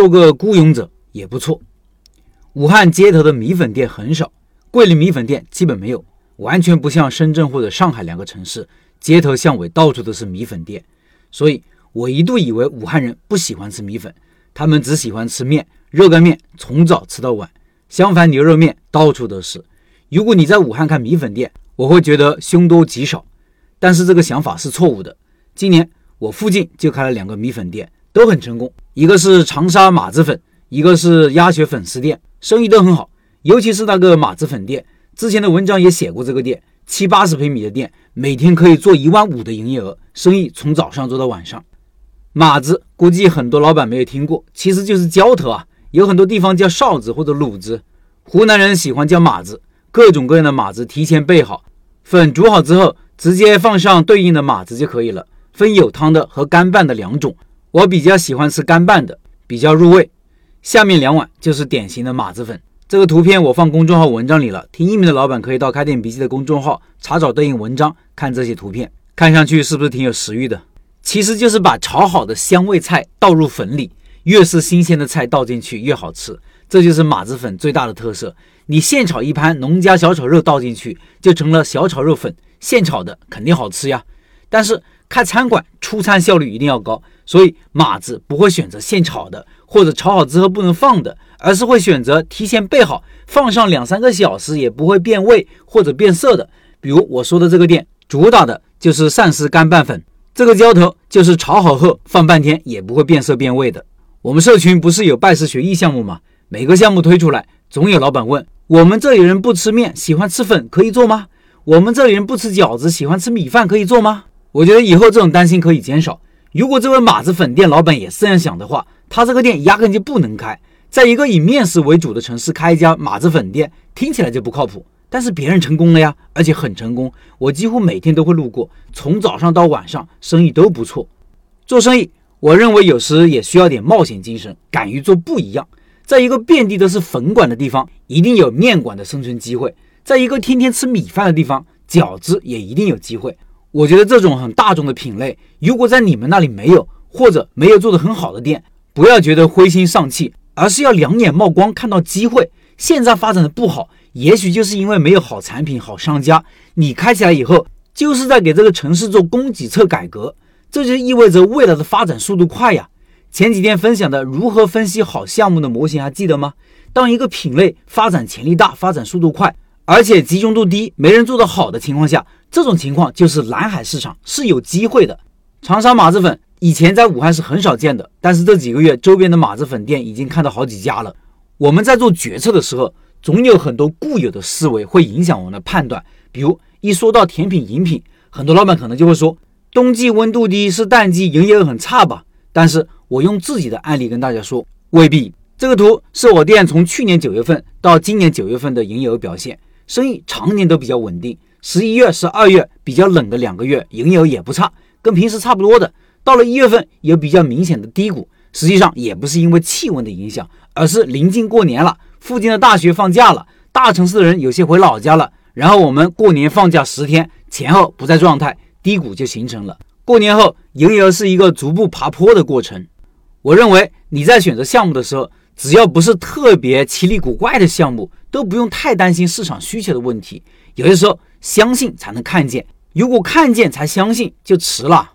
做个孤勇者也不错。武汉街头的米粉店很少，桂林米粉店基本没有，完全不像深圳或者上海两个城市，街头巷尾到处都是米粉店。所以我一度以为武汉人不喜欢吃米粉，他们只喜欢吃面，热干面从早吃到晚。相反，牛肉面到处都是。如果你在武汉看米粉店，我会觉得凶多吉少。但是这个想法是错误的。今年我附近就开了两个米粉店，都很成功。一个是长沙马子粉，一个是鸭血粉丝店，生意都很好。尤其是那个马子粉店，之前的文章也写过这个店，七八十平米的店，每天可以做一万五的营业额，生意从早上做到晚上。马子估计很多老板没有听过，其实就是浇头啊，有很多地方叫哨子或者卤子，湖南人喜欢叫马子，各种各样的马子提前备好，粉煮好之后。直接放上对应的马子就可以了，分有汤的和干拌的两种。我比较喜欢吃干拌的，比较入味。下面两碗就是典型的马子粉。这个图片我放公众号文章里了，听音频的老板可以到开店笔记的公众号查找对应文章，看这些图片，看上去是不是挺有食欲的？其实就是把炒好的香味菜倒入粉里，越是新鲜的菜倒进去越好吃。这就是马子粉最大的特色。你现炒一盘农家小炒肉倒进去，就成了小炒肉粉。现炒的肯定好吃呀，但是开餐馆出餐效率一定要高，所以码子不会选择现炒的或者炒好之后不能放的，而是会选择提前备好，放上两三个小时也不会变味或者变色的。比如我说的这个店，主打的就是鳝丝干拌粉，这个浇头就是炒好后放半天也不会变色变味的。我们社群不是有拜师学艺项目吗？每个项目推出来，总有老板问我们这里人不吃面，喜欢吃粉，可以做吗？我们这里人不吃饺子，喜欢吃米饭，可以做吗？我觉得以后这种担心可以减少。如果这位马子粉店老板也是这样想的话，他这个店压根就不能开。在一个以面食为主的城市开一家马子粉店，听起来就不靠谱。但是别人成功了呀，而且很成功。我几乎每天都会路过，从早上到晚上，生意都不错。做生意，我认为有时也需要点冒险精神，敢于做不一样。在一个遍地都是粉馆的地方，一定有面馆的生存机会。在一个天天吃米饭的地方，饺子也一定有机会。我觉得这种很大众的品类，如果在你们那里没有，或者没有做得很好的店，不要觉得灰心丧气，而是要两眼冒光，看到机会。现在发展的不好，也许就是因为没有好产品、好商家。你开起来以后，就是在给这个城市做供给侧改革，这就意味着未来的发展速度快呀。前几天分享的如何分析好项目的模型还记得吗？当一个品类发展潜力大、发展速度快。而且集中度低，没人做得好的情况下，这种情况就是蓝海市场是有机会的。长沙马子粉以前在武汉是很少见的，但是这几个月周边的马子粉店已经看到好几家了。我们在做决策的时候，总有很多固有的思维会影响我们的判断。比如一说到甜品、饮品，很多老板可能就会说，冬季温度低是淡季营业额很差吧？但是我用自己的案例跟大家说，未必。这个图是我店从去年九月份到今年九月份的营业额表现。生意常年都比较稳定，十一月、十二月比较冷的两个月，营业额也不差，跟平时差不多的。到了一月份有比较明显的低谷，实际上也不是因为气温的影响，而是临近过年了，附近的大学放假了，大城市的人有些回老家了，然后我们过年放假十天前后不在状态，低谷就形成了。过年后营业额是一个逐步爬坡的过程。我认为你在选择项目的时候。只要不是特别奇里古怪的项目，都不用太担心市场需求的问题。有些时候，相信才能看见；如果看见才相信，就迟了。